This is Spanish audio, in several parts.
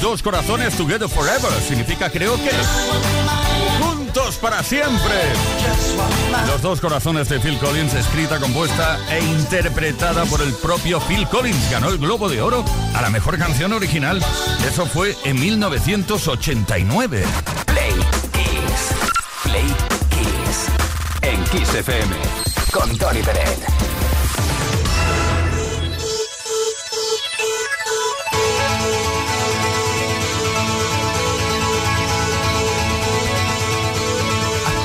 Dos corazones together forever. Significa, creo que, juntos para siempre. Los dos corazones de Phil Collins, escrita, compuesta e interpretada por el propio Phil Collins. Ganó el Globo de Oro a la mejor canción original. Eso fue en 1989. Play Kiss. Play Kiss. En Kiss FM. Con Tony Pérez.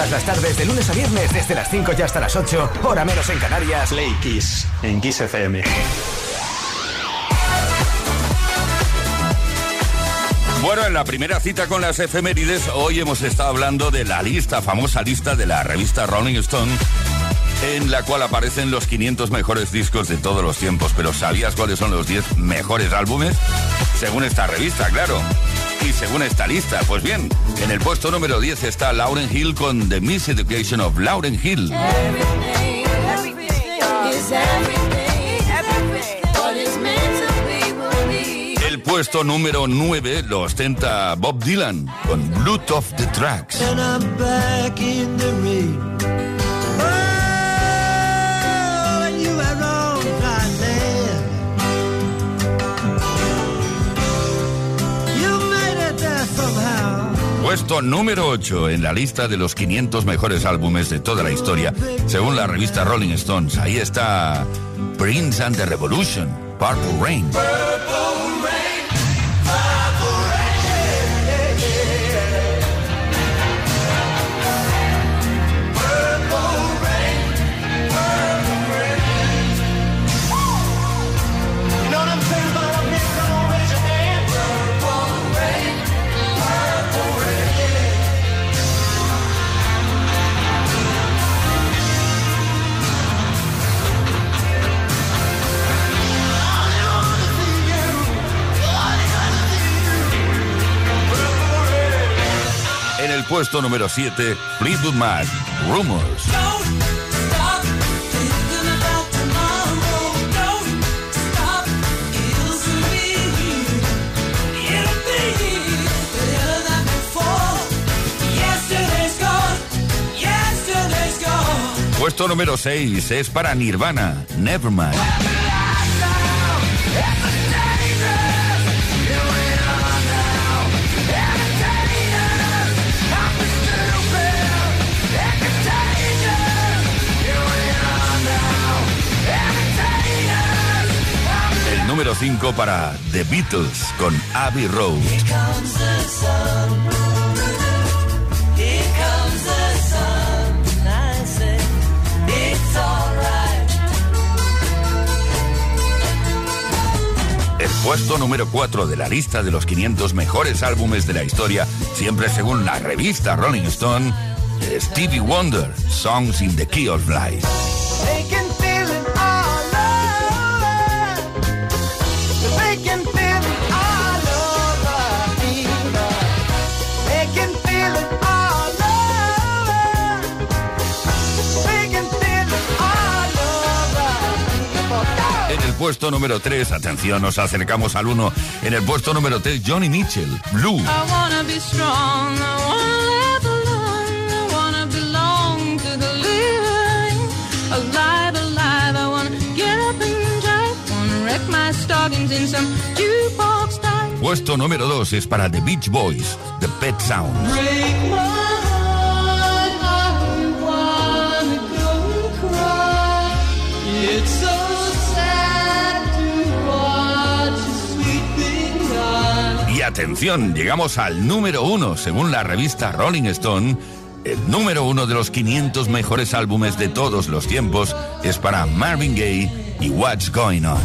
Todas las tardes, de lunes a viernes, desde las 5 y hasta las 8, hora menos en Canarias. Play Kiss en Kiss FM. Bueno, en la primera cita con las efemérides, hoy hemos estado hablando de la lista, famosa lista de la revista Rolling Stone, en la cual aparecen los 500 mejores discos de todos los tiempos. Pero ¿sabías cuáles son los 10 mejores álbumes? Según esta revista, claro. Y según esta lista, pues bien, en el puesto número 10 está Lauren Hill con The Miseducation of Lauren Hill. El puesto número 9 lo ostenta Bob Dylan con of the Tracks. Puesto número 8 en la lista de los 500 mejores álbumes de toda la historia, según la revista Rolling Stones. Ahí está Prince and the Revolution, Purple Rain. Puesto número 7, Fleetwood Mac, Rumors. Puesto número 6 es para Nirvana, Nevermind. Número 5 para The Beatles con Abbey Road. comes the sun. Here comes the sun. I say it's alright. El puesto número 4 de la lista de los 500 mejores álbumes de la historia, siempre según la revista Rolling Stone, Stevie Wonder, Songs in the Key of Life. Puesto número 3, atención, nos acercamos al 1. En el puesto número 3, Johnny Mitchell, Blue. Puesto número 2 es para The Beach Boys, The Pet Sounds. Atención, llegamos al número 1, según la revista Rolling Stone. El número 1 de los 500 mejores álbumes de todos los tiempos es para Marvin Gaye y What's Going On.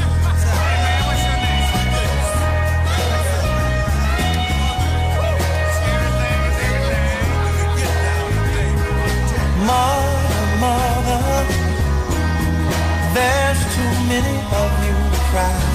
Mother, mother, there's too many of you crying.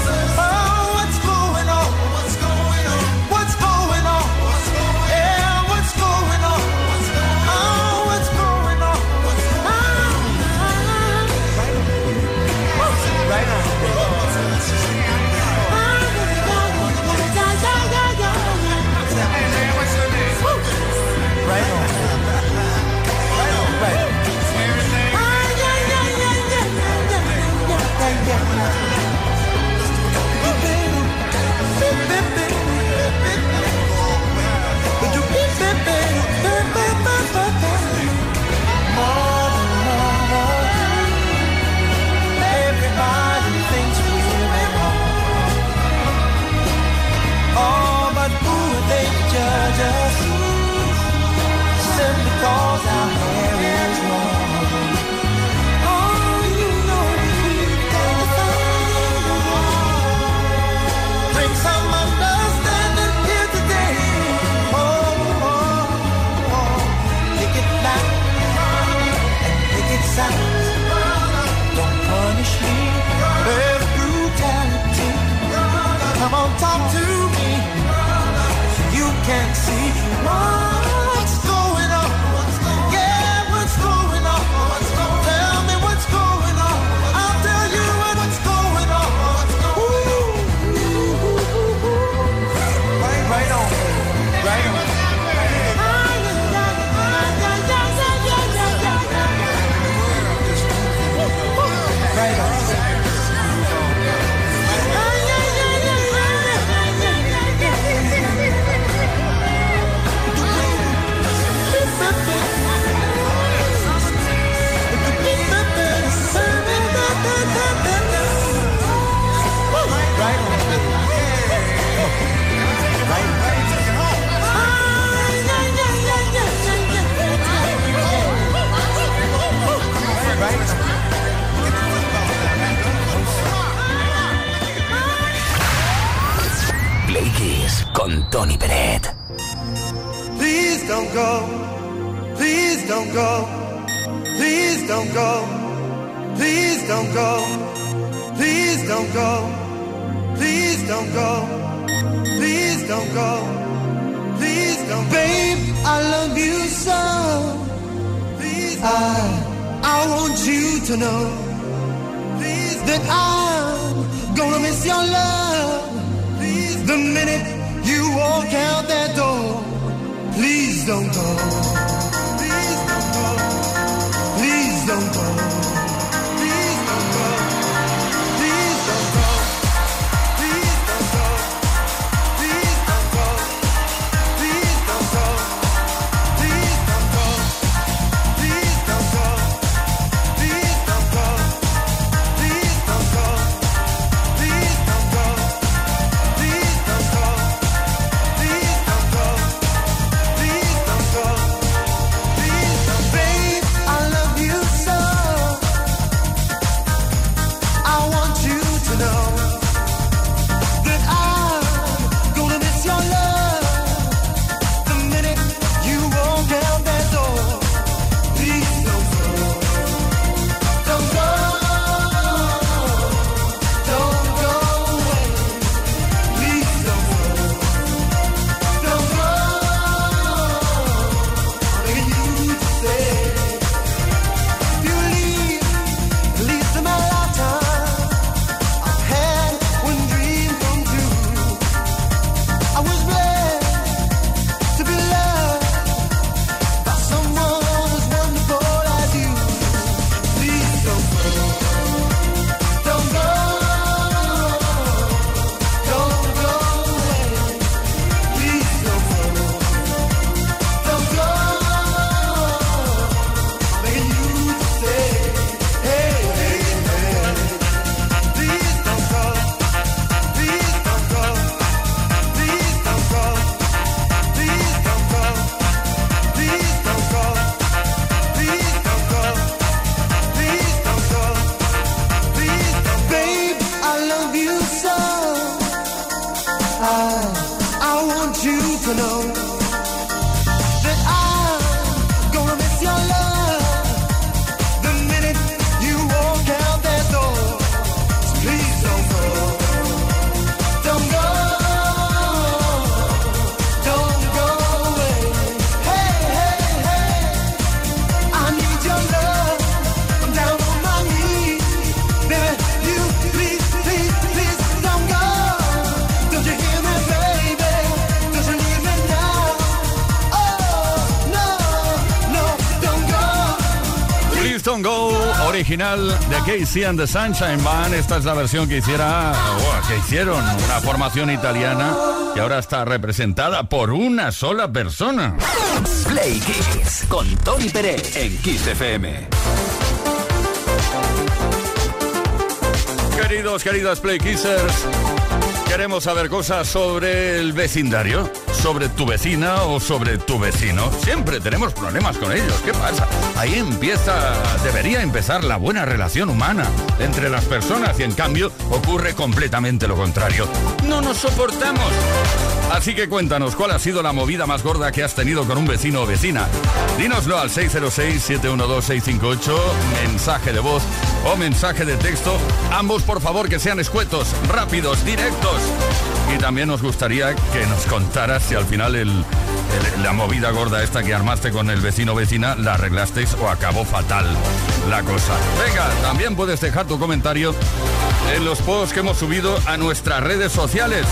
original de Casey and the Sunshine Band. Esta es la versión que hiciera, que hicieron una formación italiana que ahora está representada por una sola persona. Play Kiss con Tony Pérez en Kiss FM. Queridos, queridas Play Kissers, queremos saber cosas sobre el vecindario sobre tu vecina o sobre tu vecino. Siempre tenemos problemas con ellos. ¿Qué pasa? Ahí empieza, debería empezar la buena relación humana entre las personas y en cambio ocurre completamente lo contrario. No nos soportamos. Así que cuéntanos cuál ha sido la movida más gorda que has tenido con un vecino o vecina. Dínoslo al 606-712-658, mensaje de voz o mensaje de texto. Ambos por favor que sean escuetos, rápidos, directos aquí también nos gustaría que nos contaras si al final el, la movida gorda esta que armaste con el vecino vecina la arreglasteis o acabó fatal la cosa. Venga, también puedes dejar tu comentario en los posts que hemos subido a nuestras redes sociales.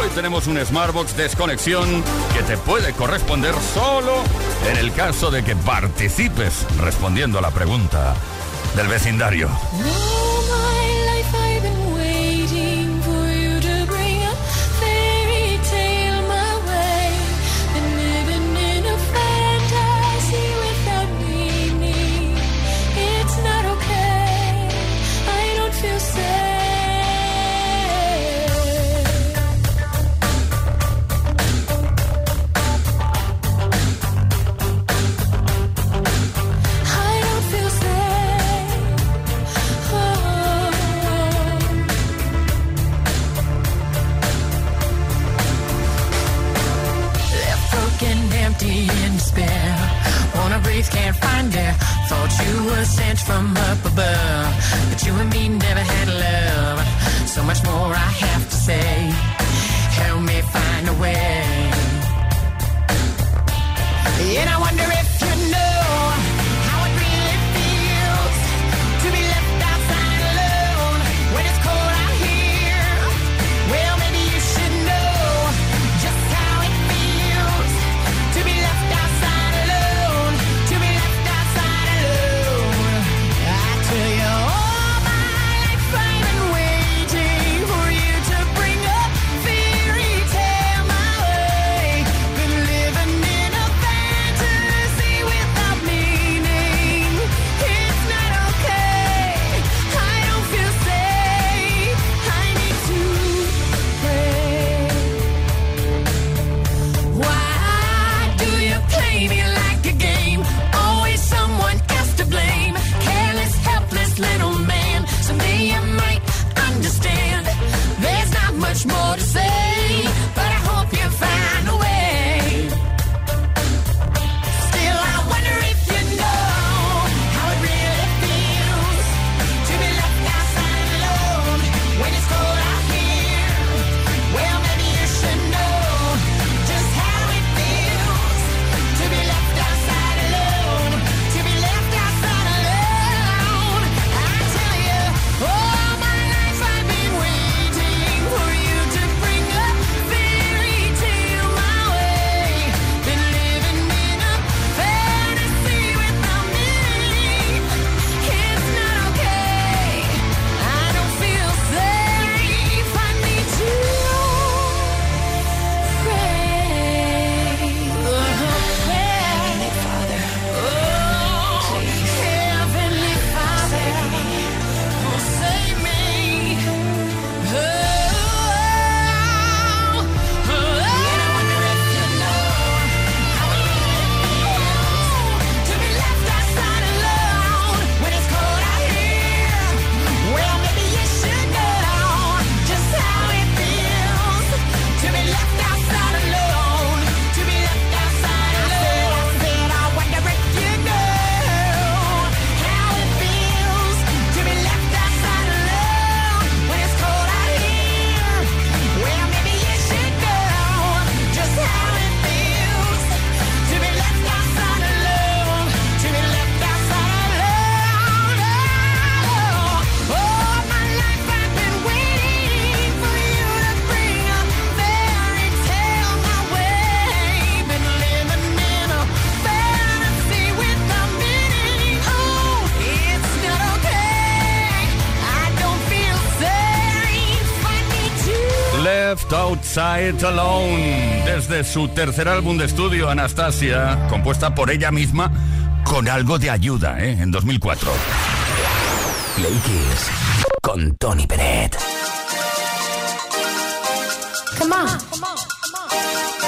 Hoy tenemos un Smartbox desconexión que te puede corresponder solo en el caso de que participes respondiendo a la pregunta del vecindario. It Alone, desde su tercer álbum de estudio, Anastasia, compuesta por ella misma con algo de ayuda, ¿eh? en 2004. Play con Tony Bennett. Come on. Come on, come on.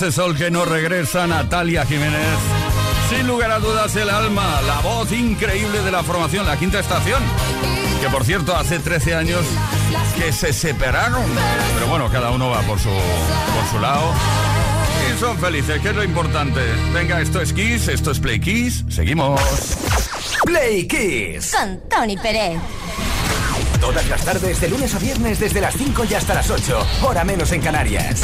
Ese sol que no regresa, Natalia Jiménez. Sin lugar a dudas, el alma, la voz increíble de la formación, la quinta estación. Que por cierto, hace 13 años que se separaron. Pero bueno, cada uno va por su, por su lado. Y son felices, que es lo importante. Venga, esto es Kiss, esto es Play Kiss. Seguimos. Play Kiss. Con Tony Pérez. Todas las tardes, de lunes a viernes, desde las 5 y hasta las 8. Hora menos en Canarias.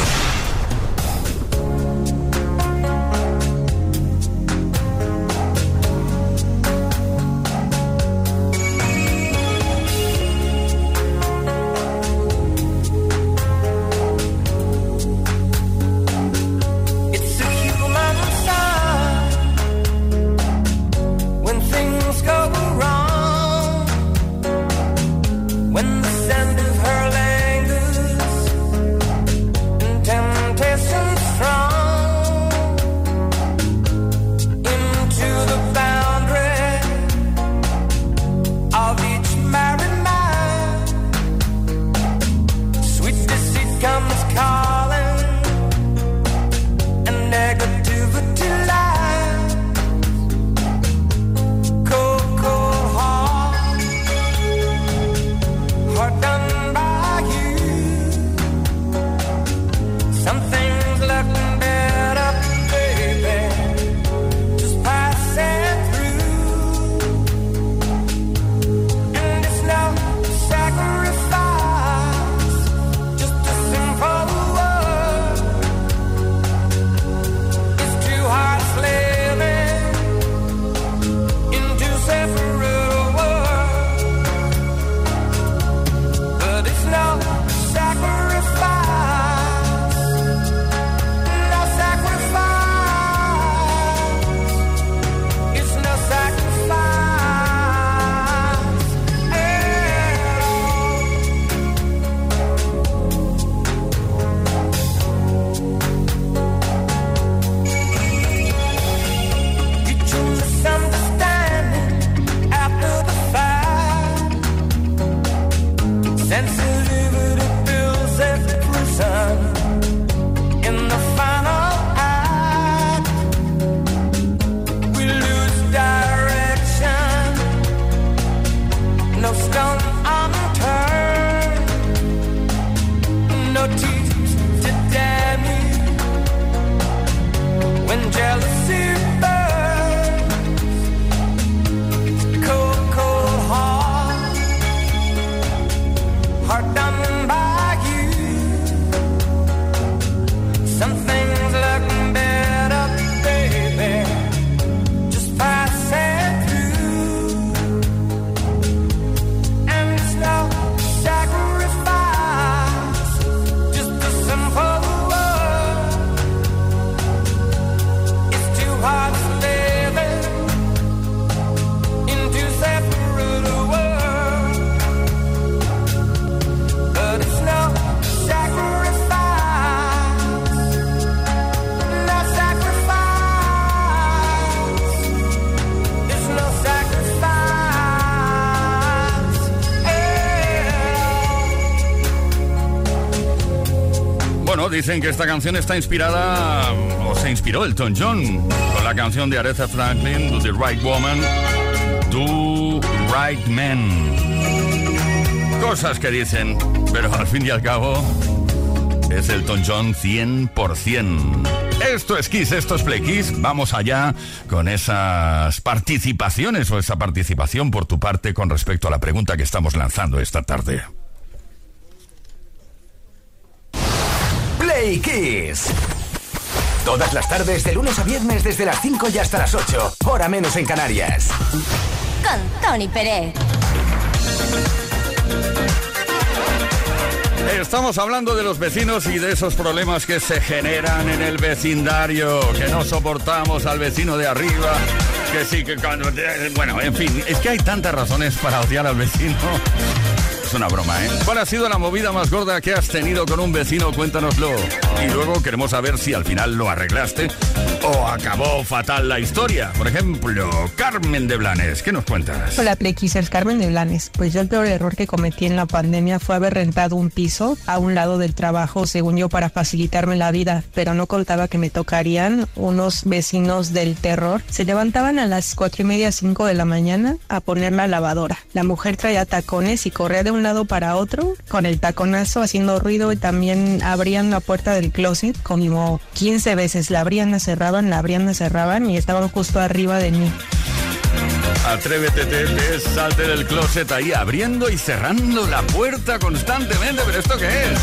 Dicen que esta canción está inspirada, o se inspiró Elton John, con la canción de Aretha Franklin, the Right Woman, Do Right Man. Cosas que dicen, pero al fin y al cabo es Elton John 100%. Esto es Kiss, esto es Play Kiss. Vamos allá con esas participaciones o esa participación por tu parte con respecto a la pregunta que estamos lanzando esta tarde. Play Kiss. Todas las tardes, de lunes a viernes, desde las 5 y hasta las 8. Hora menos en Canarias. Con Tony Pérez. Estamos hablando de los vecinos y de esos problemas que se generan en el vecindario, que no soportamos al vecino de arriba, que sí que cuando... Bueno, en fin, es que hay tantas razones para odiar al vecino. Es una broma, ¿eh? ¿Cuál ha sido la movida más gorda que has tenido con un vecino? Cuéntanoslo. Y luego queremos saber si al final lo arreglaste o acabó fatal la historia. Por ejemplo, Carmen de Blanes, ¿qué nos cuentas? Hola Playkissers, Carmen de Blanes. Pues yo el peor error que cometí en la pandemia fue haber rentado un piso a un lado del trabajo, según yo, para facilitarme la vida, pero no contaba que me tocarían unos vecinos del terror. Se levantaban a las cuatro y media, cinco de la mañana a poner la lavadora. La mujer traía tacones y corría de un lado para otro con el taconazo haciendo ruido y también abrían la puerta del closet como 15 veces. La abrían, la cerraban, la abrían, la cerraban y estaban justo arriba de mí. Atrévete, Tete, salte del closet ahí abriendo y cerrando la puerta constantemente. ¿Pero esto qué es?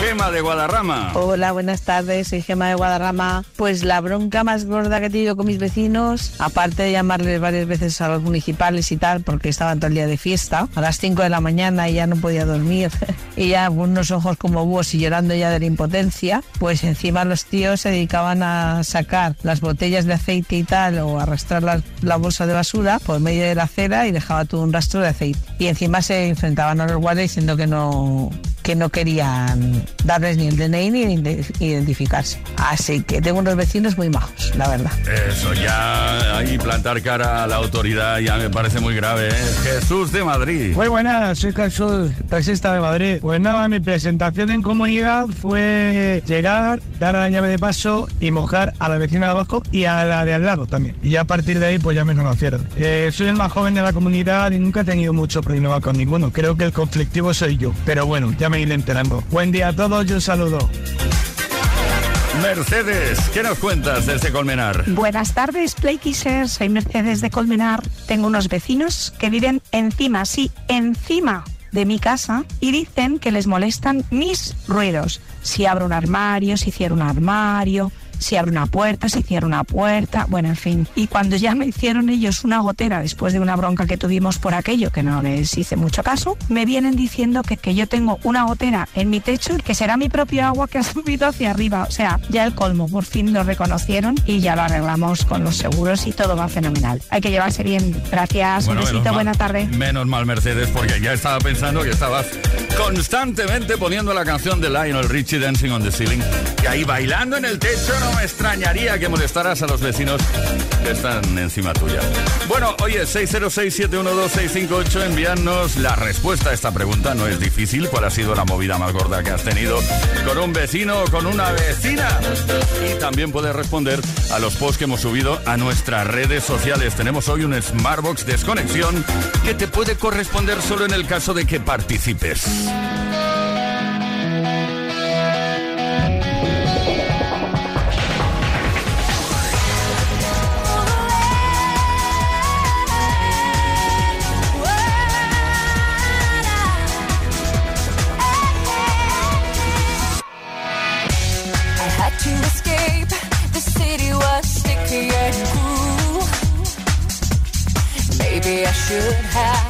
Gema de Guadarrama. Hola, buenas tardes, soy Gema de Guadarrama. Pues la bronca más gorda que he tenido con mis vecinos, aparte de llamarles varias veces a los municipales y tal, porque estaban todo el día de fiesta, a las 5 de la mañana y ya no podía dormir, y ya con unos ojos como búhos y llorando ya de la impotencia, pues encima los tíos se dedicaban a sacar las botellas de aceite y tal, o arrastrar la, la bolsa de basura por medio de la acera y dejaba todo un rastro de aceite. Y encima se enfrentaban a los guardias diciendo que no, que no querían darles ni el DNI ni ide- identificarse. Así que tengo unos vecinos muy majos, la verdad. Eso ya, ahí plantar cara a la autoridad ya me parece muy grave. ¿eh? Jesús de Madrid. Muy buenas, soy Jesús, taxista de Madrid. Pues nada, mi presentación en comunidad fue llegar, dar la llave de paso y mojar a la vecina de abajo y a la de al lado también. Y ya a partir de ahí pues ya me conocieron. Eh, soy el más joven de la comunidad y nunca he tenido mucho problema con ninguno. Creo que el conflictivo soy yo. Pero bueno, ya me iré enterando. Buen día a todos y un saludo. Mercedes, ¿qué nos cuentas desde Colmenar? Buenas tardes, Playkissers. Soy Mercedes de Colmenar. Tengo unos vecinos que viven encima, sí, encima de mi casa y dicen que les molestan mis ruidos. Si abro un armario, si cierro un armario, si abro una puerta, si cierro una puerta, bueno, en fin. Y cuando ya me hicieron ellos una gotera después de una bronca que tuvimos por aquello, que no les hice mucho caso, me vienen diciendo que, que yo tengo una gotera en mi techo y que será mi propio agua que ha subido hacia arriba. O sea, ya el colmo, por fin lo reconocieron y ya lo arreglamos con los seguros y todo va fenomenal. Hay que llevarse bien. Gracias, Bueno, un besito, mal- buena tarde. Menos mal, Mercedes, porque ya estaba pensando que estabas constantemente poniendo la canción de Lionel Richie Dancing on the Ceiling. Y ahí bailando en el techo, no extrañaría que molestaras a los vecinos que están encima tuya. Bueno, oye, 606-712-658, envíanos la respuesta a esta pregunta. No es difícil. ¿Cuál ha sido la movida más gorda que has tenido con un vecino o con una vecina? Y también puedes responder a los posts que hemos subido a nuestras redes sociales. Tenemos hoy un Smartbox Desconexión que te puede corresponder solo en el caso de que participes. Have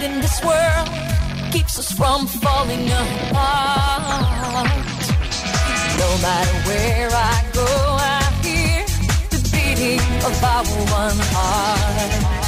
this world keeps us from falling apart. No matter where I go, I hear the beating of our one heart.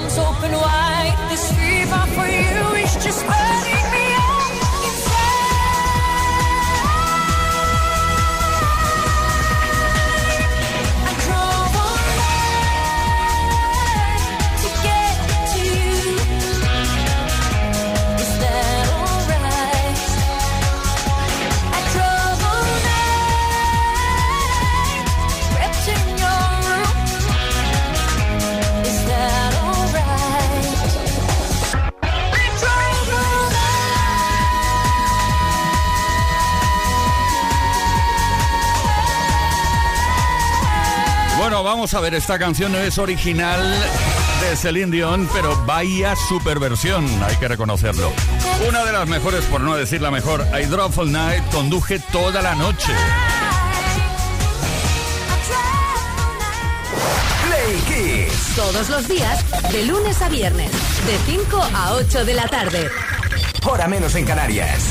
Arms open wide. This fever for you is just burning A ver, esta canción no es original de Celine Dion, pero vaya superversión, hay que reconocerlo. Una de las mejores, por no decir la mejor, I All Night, conduje toda la noche. Play Kiss. Todos los días, de lunes a viernes, de 5 a 8 de la tarde. Hora menos en Canarias.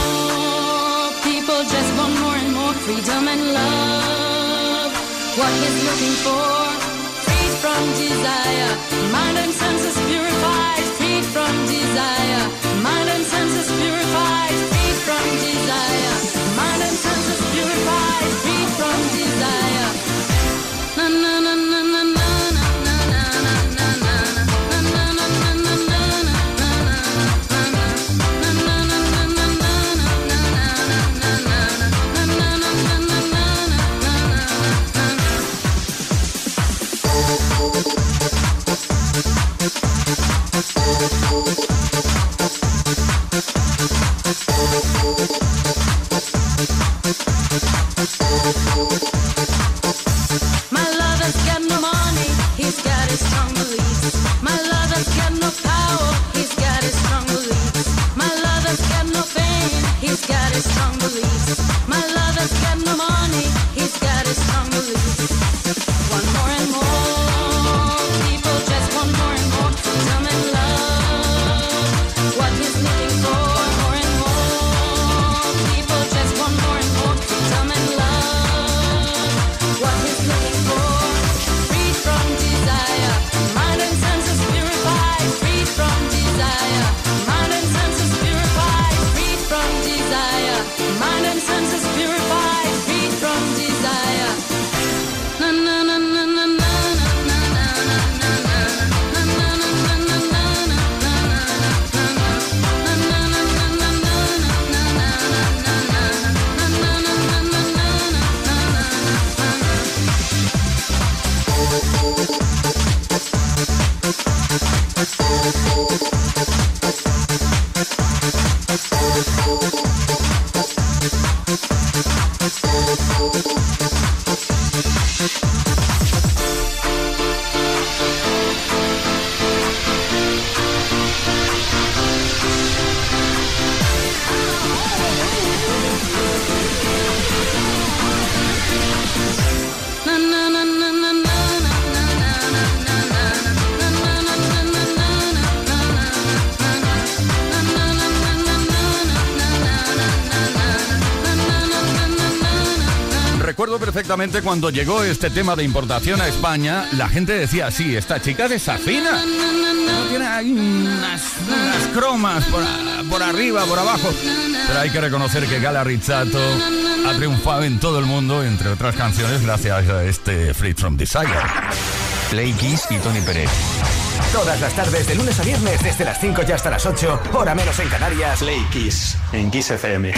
just want more and more freedom and love. What he's looking for, freed from desire, mind and senses purified, Seguramente cuando llegó este tema de importación a España, la gente decía, sí, esta chica desafina. No tiene ahí unas, unas cromas por, por, arriba, por abajo. Pero hay que reconocer que Gala Rizzato ha triunfado en todo el mundo, entre otras canciones, gracias a este Free From Desire. Play Kiss y Tony Pérez. Todas las tardes, de lunes a viernes, desde las 5 y hasta las 8, hora menos en Canarias. Play Kiss, en Kiss FM.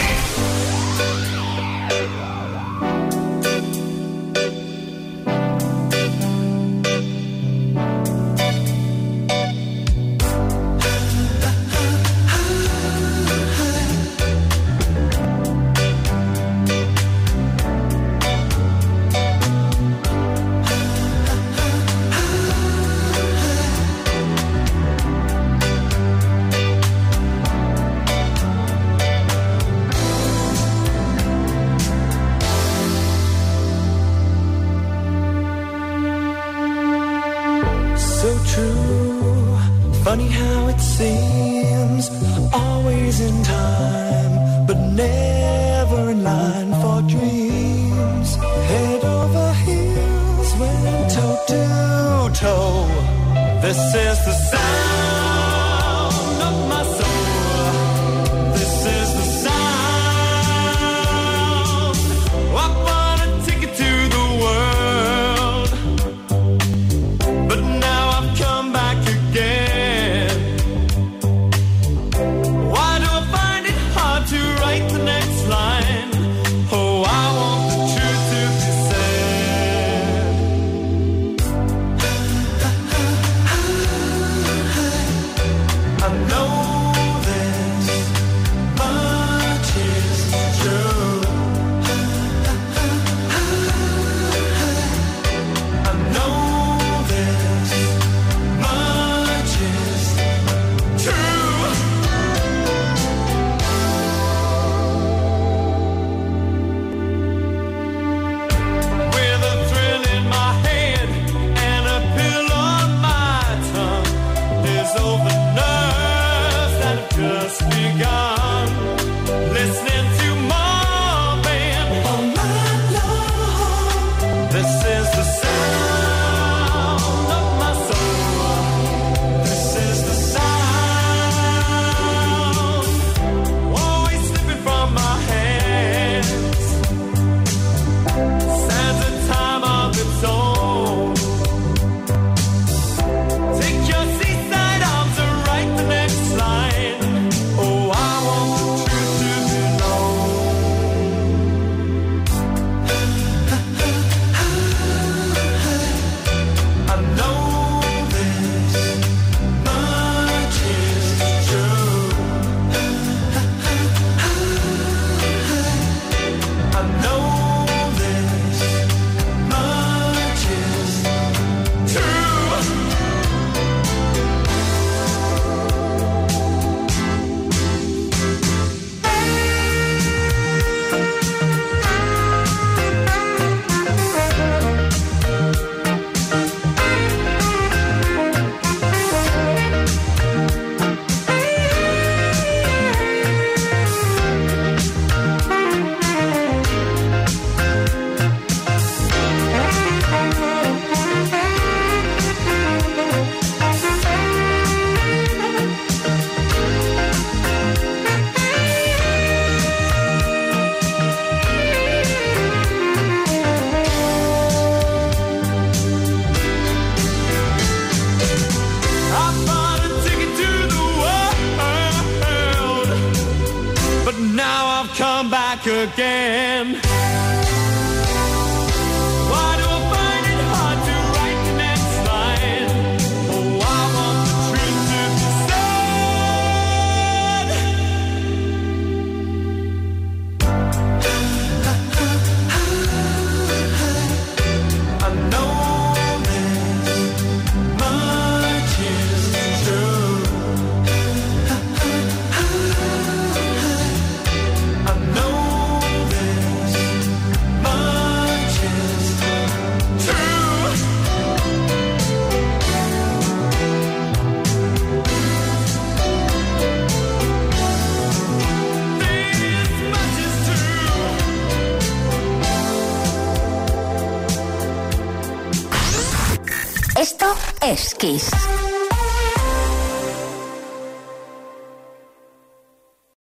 Es Kiss.